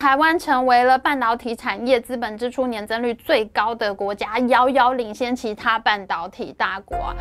台湾成为了半导体产业资本支出年增率最高的国家，遥遥领先其他半导体大国。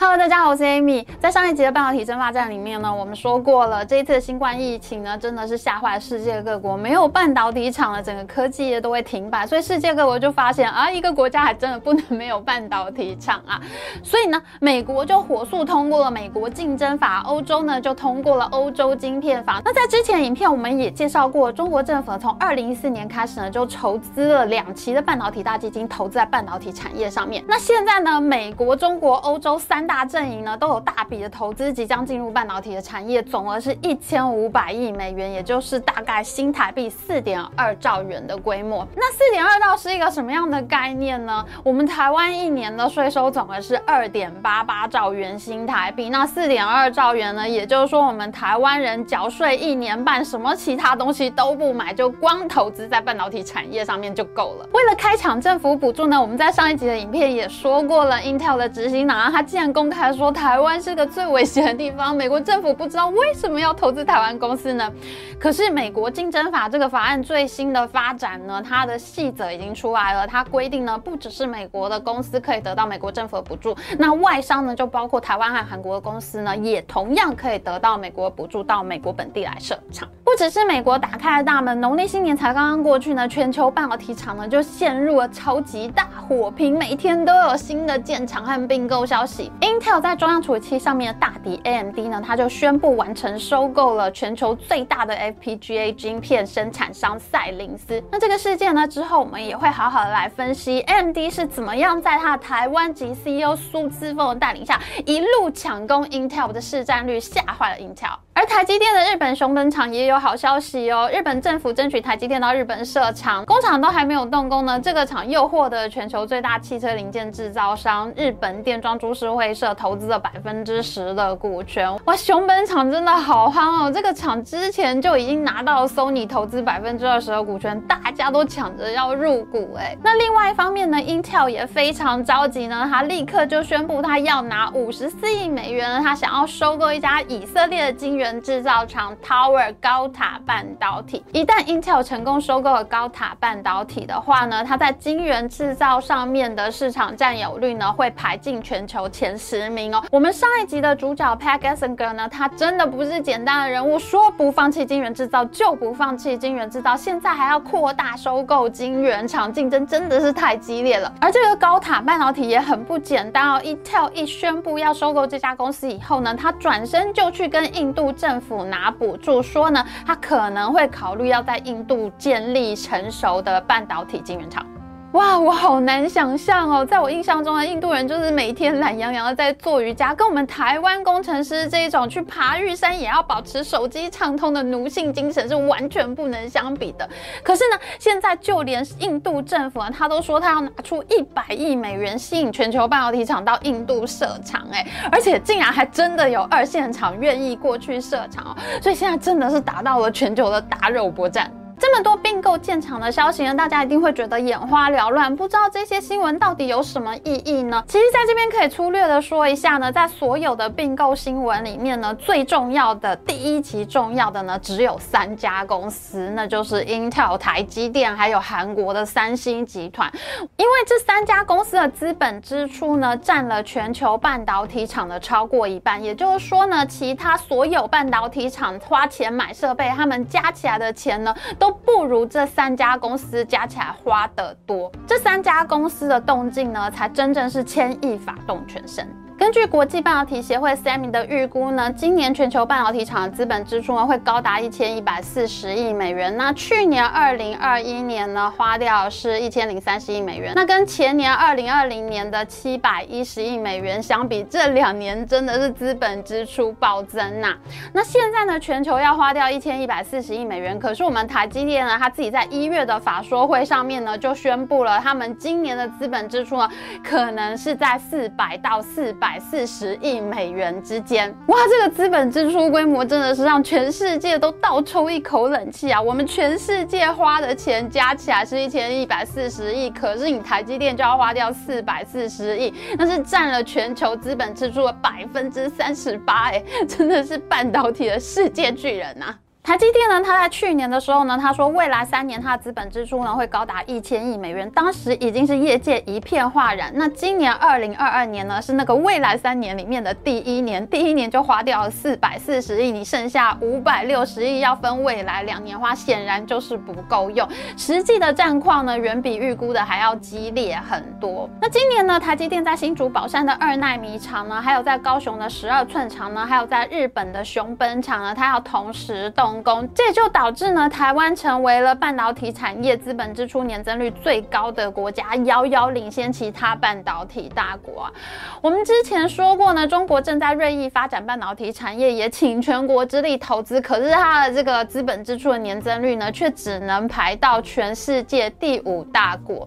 Hello，大家好，我是 Amy。在上一集的半导体争霸战里面呢，我们说过了，这一次的新冠疫情呢，真的是吓坏世界各国，没有半导体厂了，整个科技业都会停摆。所以世界各国就发现啊，一个国家还真的不能没有半导体厂啊。所以呢，美国就火速通过了美国竞争法，欧洲呢就通过了欧洲晶片法。那在之前影片我们也介绍过，中国政府从二零一四年开始呢，就筹资了两期的半导体大基金，投资在半导体产业上面。那现在呢，美国、中国、欧洲三大阵营呢都有大笔的投资即将进入半导体的产业，总额是一千五百亿美元，也就是大概新台币四点二兆元的规模。那四点二兆是一个什么样的概念呢？我们台湾一年的税收总额是二点八八兆元新台币，那四点二兆元呢，也就是说我们台湾人缴税一年半，什么其他东西都不买，就光投资在半导体产业上面就够了。为了开抢政府补助呢，我们在上一集的影片也说过了，Intel 的执行长他竟然公开。说台湾是个最危险的地方，美国政府不知道为什么要投资台湾公司呢？可是美国竞争法这个法案最新的发展呢，它的细则已经出来了。它规定呢，不只是美国的公司可以得到美国政府的补助，那外商呢，就包括台湾和韩国的公司呢，也同样可以得到美国补助，到美国本地来设厂。不只是美国打开了大门，农历新年才刚刚过去呢，全球半导体厂呢就陷入了超级大火拼，每天都有新的建厂和并购消息。Intel 在中央处理器上面的大敌 AMD 呢，它就宣布完成收购了全球最大的 FPGA 晶片生产商赛灵思。那这个事件呢之后，我们也会好好的来分析 AMD 是怎么样在它的台湾籍 CEO 苏姿峰的带领下，一路抢攻 Intel 的市占率，吓坏了 Intel。台积电的日本熊本厂也有好消息哦，日本政府争取台积电到日本设厂，工厂都还没有动工呢，这个厂又获得全球最大汽车零件制造商日本电装株式会社投资了百分之十的股权。哇，熊本厂真的好夯哦，这个厂之前就已经拿到了 Sony 投资百分之二十的股权，大家都抢着要入股哎。那另外一方面呢，Intel 也非常着急呢，他立刻就宣布他要拿五十四亿美元，他想要收购一家以色列的晶圆。制造厂 Tower 高塔半导体，一旦 Intel 成功收购了高塔半导体的话呢，它在晶圆制造上面的市场占有率呢会排进全球前十名哦。我们上一集的主角 Pat Gelsinger 呢，他真的不是简单的人物，说不放弃晶圆制造就不放弃晶圆制造，现在还要扩大收购晶圆厂，竞争真的是太激烈了。而这个高塔半导体也很不简单哦，Intel 一宣布要收购这家公司以后呢，他转身就去跟印度。政政府拿补助，说呢，他可能会考虑要在印度建立成熟的半导体晶圆厂。哇，我好难想象哦！在我印象中的印度人就是每天懒洋洋的在做瑜伽，跟我们台湾工程师这一种去爬玉山也要保持手机畅通的奴性精神是完全不能相比的。可是呢，现在就连印度政府啊，他都说他要拿出一百亿美元吸引全球半导体厂到印度设厂，哎，而且竟然还真的有二线厂愿意过去设厂哦，所以现在真的是达到了全球的大肉搏战。这么多并购建厂的消息呢，大家一定会觉得眼花缭乱，不知道这些新闻到底有什么意义呢？其实，在这边可以粗略的说一下呢，在所有的并购新闻里面呢，最重要的第一级重要的呢，只有三家公司，那就是 Intel、台积电，还有韩国的三星集团。因为这三家公司的资本支出呢，占了全球半导体厂的超过一半，也就是说呢，其他所有半导体厂花钱买设备，他们加起来的钱呢，都不如这三家公司加起来花得多，这三家公司的动静呢，才真正是千亿发动全身。根据国际半导体协会 SEMI 的预估呢，今年全球半导体厂的资本支出呢会高达一千一百四十亿美元。那去年二零二一年呢花掉是一千零三十亿美元，那跟前年二零二零年的七百一十亿美元相比，这两年真的是资本支出暴增呐。那现在呢，全球要花掉一千一百四十亿美元，可是我们台积电呢，他自己在一月的法说会上面呢就宣布了，他们今年的资本支出呢可能是在四百到四百。百四十亿美元之间。哇，这个资本支出规模真的是让全世界都倒抽一口冷气啊！我们全世界花的钱加起来是一千一百四十亿，可是你台积电就要花掉四百四十亿，那是占了全球资本支出的百分之三十八，哎，真的是半导体的世界巨人呐！台积电呢，它在去年的时候呢，他说未来三年它的资本支出呢会高达一千亿美元，当时已经是业界一片哗然。那今年二零二二年呢，是那个未来三年里面的第一年，第一年就花掉了四百四十亿，你剩下五百六十亿要分未来两年花，显然就是不够用。实际的战况呢，远比预估的还要激烈很多。那今年呢，台积电在新竹宝山的二奈米厂呢，还有在高雄的十二寸厂呢，还有在日本的熊本厂呢，它要同时动。工，这就导致呢，台湾成为了半导体产业资本支出年增率最高的国家，遥遥领先其他半导体大国。我们之前说过呢，中国正在锐意发展半导体产业，也请全国之力投资，可是它的这个资本支出的年增率呢，却只能排到全世界第五大国。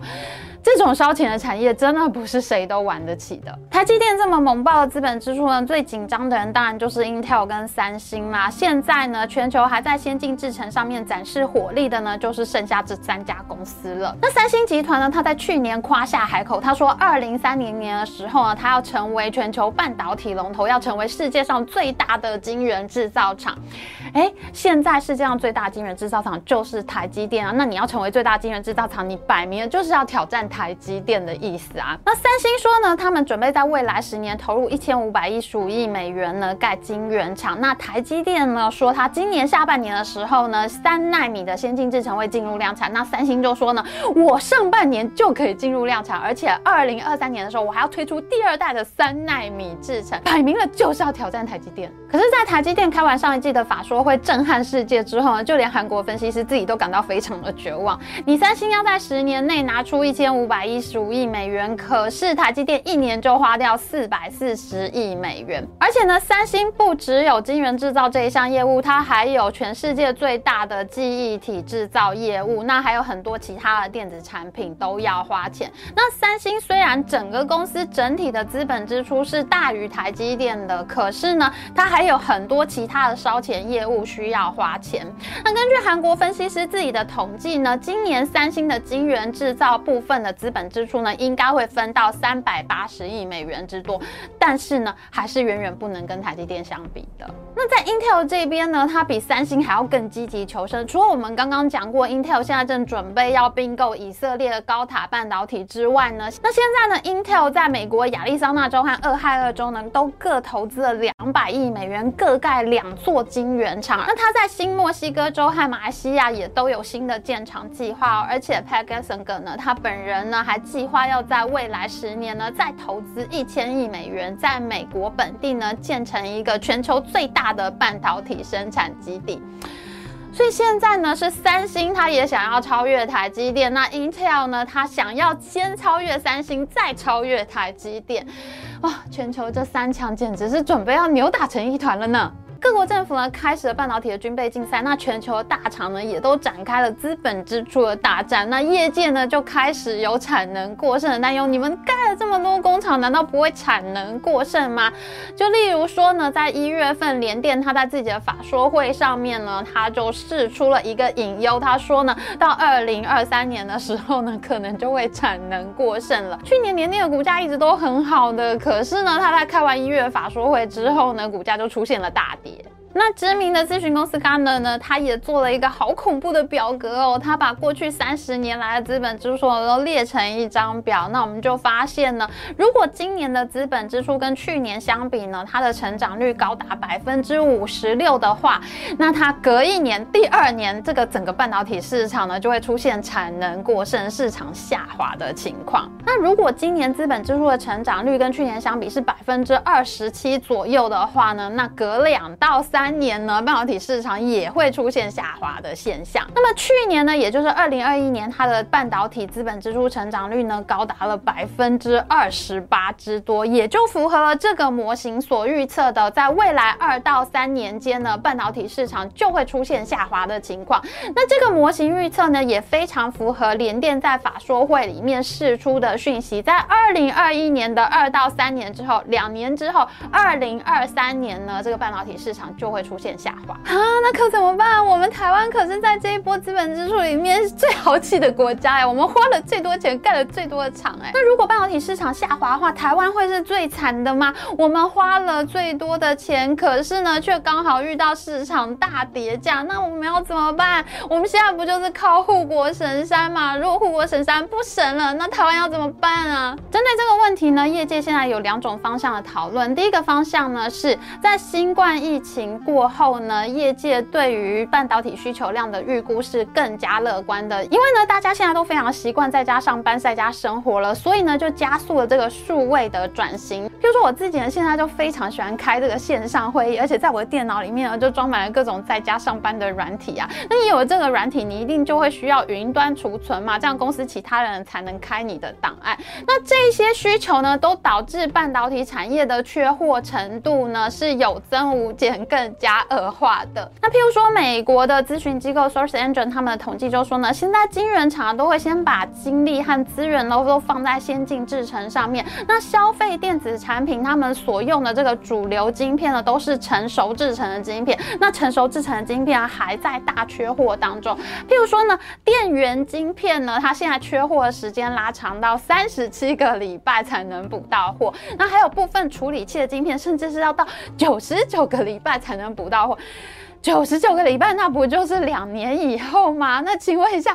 这种烧钱的产业真的不是谁都玩得起的。台积电这么猛爆的资本支出呢，最紧张的人当然就是 Intel 跟三星啦。现在呢，全球还在先进制程上面展示火力的呢，就是剩下这三家公司了。那三星集团呢，它在去年夸下海口，他说二零三零年的时候呢，它要成为全球半导体龙头，要成为世界上最大的晶圆制造厂。哎，现在世界上最大晶圆制造厂就是台积电啊。那你要成为最大晶圆制造厂，你摆明了就是要挑战。台积电的意思啊，那三星说呢，他们准备在未来十年投入一千五百一十五亿美元呢盖晶圆厂。那台积电呢说，它今年下半年的时候呢，三纳米的先进制程会进入量产。那三星就说呢，我上半年就可以进入量产，而且二零二三年的时候，我还要推出第二代的三纳米制程，摆明了就是要挑战台积电。可是，在台积电开完上一季的法说会震撼看世界之后呢，就连韩国分析师自己都感到非常的绝望。你三星要在十年内拿出一千五。百一十五亿美元，可是台积电一年就花掉四百四十亿美元。而且呢，三星不只有晶圆制造这一项业务，它还有全世界最大的记忆体制造业务，那还有很多其他的电子产品都要花钱。那三星虽然整个公司整体的资本支出是大于台积电的，可是呢，它还有很多其他的烧钱业务需要要花钱。那根据韩国分析师自己的统计呢，今年三星的晶圆制造部分的资本支出呢，应该会分到三百八十亿美元之多，但是呢，还是远远不能跟台积电相比的。那在 Intel 这边呢，它比三星还要更积极求生。除了我们刚刚讲过，Intel 现在正准备要并购以色列的高塔半导体之外呢，那现在呢，Intel 在美国亚利桑那州和俄亥俄州呢，都各投资了两百亿美元，各盖两座晶圆厂。那它在新墨西哥州和马来西亚也都有新的建厂计划哦，而且 Pat Gelsinger 呢，他本人。呢，还计划要在未来十年呢，再投资一千亿美元，在美国本地呢，建成一个全球最大的半导体生产基地。所以现在呢，是三星，它也想要超越台积电。那 Intel 呢，它想要先超越三星，再超越台积电。哇，全球这三强简直是准备要扭打成一团了呢！各国政府呢开始了半导体的军备竞赛，那全球的大厂呢也都展开了资本支出的大战，那业界呢就开始有产能过剩的担忧。你们盖了这么多工厂，难道不会产能过剩吗？就例如说呢，在一月份，联电他在自己的法说会上面呢，他就试出了一个隐忧，他说呢，到二零二三年的时候呢，可能就会产能过剩了。去年联电的股价一直都很好的，可是呢，他在开完一月法说会之后呢，股价就出现了大跌。那知名的咨询公司 Gartner 呢，他也做了一个好恐怖的表格哦，他把过去三十年来的资本支出都列成一张表。那我们就发现呢，如果今年的资本支出跟去年相比呢，它的成长率高达百分之五十六的话，那它隔一年、第二年，这个整个半导体市场呢，就会出现产能过剩、市场下滑的情况。那如果今年资本支出的成长率跟去年相比是百分之二十七左右的话呢，那隔两到三三年呢，半导体市场也会出现下滑的现象。那么去年呢，也就是二零二一年，它的半导体资本支出成长率呢，高达了百分之二十八之多，也就符合了这个模型所预测的，在未来二到三年间呢，半导体市场就会出现下滑的情况。那这个模型预测呢，也非常符合联电在法说会里面释出的讯息，在二零二一年的二到三年之后，两年之后，二零二三年呢，这个半导体市场就会出现下滑啊，那可怎么办？我们台湾可是在这一波资本支出里面是最豪气的国家哎，我们花了最多钱盖了最多的厂哎，那如果半导体市场下滑的话，台湾会是最惨的吗？我们花了最多的钱，可是呢，却刚好遇到市场大跌价，那我们要怎么办？我们现在不就是靠护国神山吗？如果护国神山不神了，那台湾要怎么办啊？针对这个问题呢，业界现在有两种方向的讨论。第一个方向呢，是在新冠疫情过后呢，业界对于半导体需求量的预估是更加乐观的，因为呢，大家现在都非常习惯在家上班、在家生活了，所以呢，就加速了这个数位的转型。比如说我自己呢，现在就非常喜欢开这个线上会议，而且在我的电脑里面呢，就装满了各种在家上班的软体啊。那你有这个软体，你一定就会需要云端储存嘛，这样公司其他人才能开你的档案。那这些需求呢，都导致半导体产业的缺货程度呢是有增无减，更加恶化的。那譬如说，美国的咨询机构 Source Engine 他们的统计就说呢，现在晶圆厂都会先把精力和资源都都放在先进制程上面。那消费电子产品他们所用的这个主流晶片呢，都是成熟制成的晶片。那成熟制成的晶片啊还在大缺货当中。譬如说呢，电源晶片呢，它现在缺货的时间拉长到三十七个礼拜才能补到货。那还有部分处理器的晶片，甚至是要到九十九个礼拜才能能补到货。九十九个礼拜，那不就是两年以后吗？那请问一下，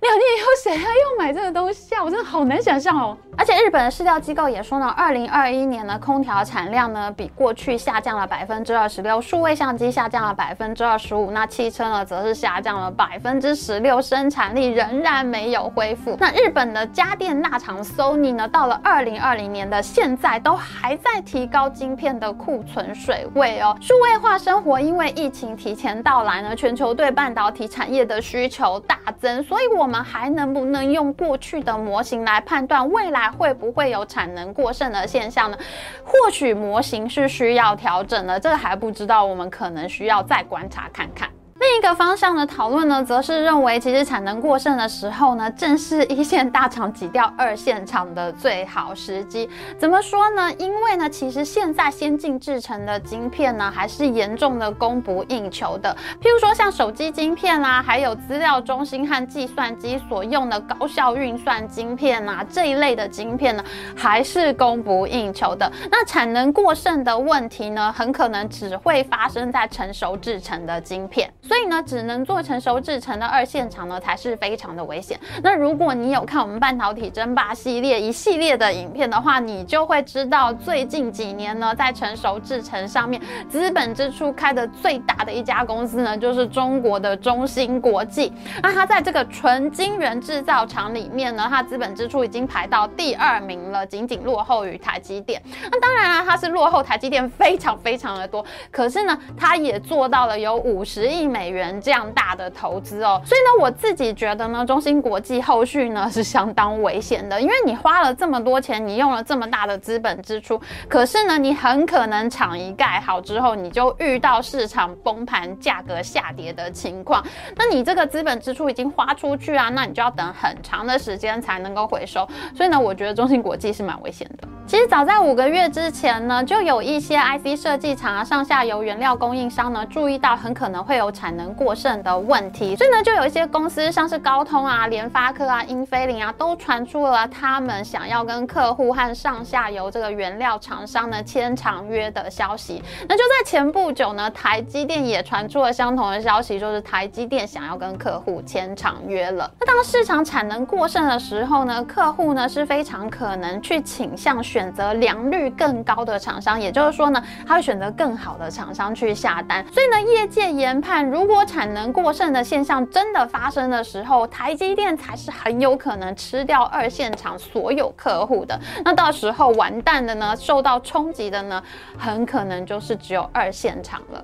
两年以后谁还要买这个东西啊？我真的好难想象哦。而且日本的市调机构也说呢，二零二一年呢，空调产量呢比过去下降了百分之二十六，数位相机下降了百分之二十五，那汽车呢则是下降了百分之十六，生产力仍然没有恢复。那日本的家电大厂 Sony 呢，到了二零二零年的现在都还在提高晶片的库存水位哦。数位化生活因为疫情。提前到来呢，全球对半导体产业的需求大增，所以我们还能不能用过去的模型来判断未来会不会有产能过剩的现象呢？或许模型是需要调整的，这个还不知道，我们可能需要再观察看看。另一个方向的讨论呢，则是认为，其实产能过剩的时候呢，正是一线大厂挤掉二线厂的最好时机。怎么说呢？因为呢，其实现在先进制成的晶片呢，还是严重的供不应求的。譬如说，像手机晶片啦，还有资料中心和计算机所用的高效运算晶片啊，这一类的晶片呢，还是供不应求的。那产能过剩的问题呢，很可能只会发生在成熟制成的晶片。所以呢，只能做成熟制成的二线厂呢，才是非常的危险。那如果你有看我们半导体争霸系列一系列的影片的话，你就会知道，最近几年呢，在成熟制成上面，资本支出开的最大的一家公司呢，就是中国的中芯国际。那它在这个纯晶圆制造厂里面呢，它资本支出已经排到第二名了，仅仅落后于台积电。那当然了，它是落后台积电非常非常的多，可是呢，它也做到了有五十亿美。美元这样大的投资哦，所以呢，我自己觉得呢，中芯国际后续呢是相当危险的，因为你花了这么多钱，你用了这么大的资本支出，可是呢，你很可能厂一盖好之后，你就遇到市场崩盘、价格下跌的情况，那你这个资本支出已经花出去啊，那你就要等很长的时间才能够回收，所以呢，我觉得中芯国际是蛮危险的。其实早在五个月之前呢，就有一些 IC 设计厂啊、上下游原料供应商呢，注意到很可能会有产能过剩的问题，所以呢，就有一些公司，像是高通啊、联发科啊、英飞凌啊，都传出了他们想要跟客户和上下游这个原料厂商呢签长约的消息。那就在前不久呢，台积电也传出了相同的消息，就是台积电想要跟客户签长约了。那当市场产能过剩的时候呢，客户呢是非常可能去倾向。选择良率更高的厂商，也就是说呢，他会选择更好的厂商去下单。所以呢，业界研判，如如果产能过剩的现象真的发生的时候，台积电才是很有可能吃掉二线厂所有客户的。那到时候完蛋的呢，受到冲击的呢，很可能就是只有二线厂了。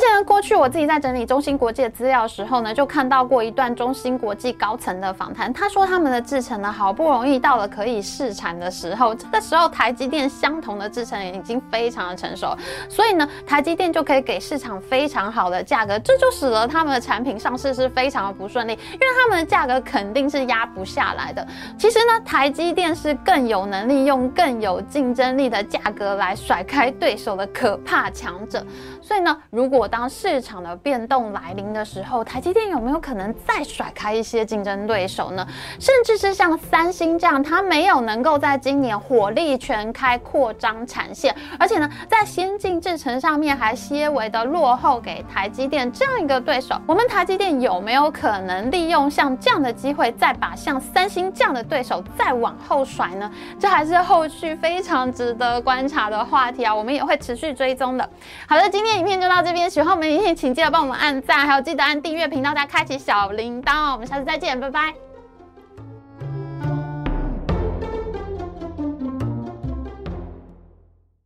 而且呢，呢，过去我自己在整理中芯国际的资料的时候呢，就看到过一段中芯国际高层的访谈。他说他们的制程呢，好不容易到了可以试产的时候，这个时候台积电相同的制程已经非常的成熟，所以呢，台积电就可以给市场非常好的价格，这就使得他们的产品上市是非常的不顺利，因为他们的价格肯定是压不下来的。其实呢，台积电是更有能力用更有竞争力的价格来甩开对手的可怕强者。所以呢，如果当市场的变动来临的时候，台积电有没有可能再甩开一些竞争对手呢？甚至是像三星这样，它没有能够在今年火力全开扩张产线，而且呢，在先进制程上面还些微的落后给台积电这样一个对手，我们台积电有没有可能利用像这样的机会，再把像三星这样的对手再往后甩呢？这还是后续非常值得观察的话题啊，我们也会持续追踪的。好的，今天。影片就到这边，喜欢我们影片，请记得帮我们按赞，还有记得按订阅频道，再开启小铃铛哦。我们下次再见，拜拜。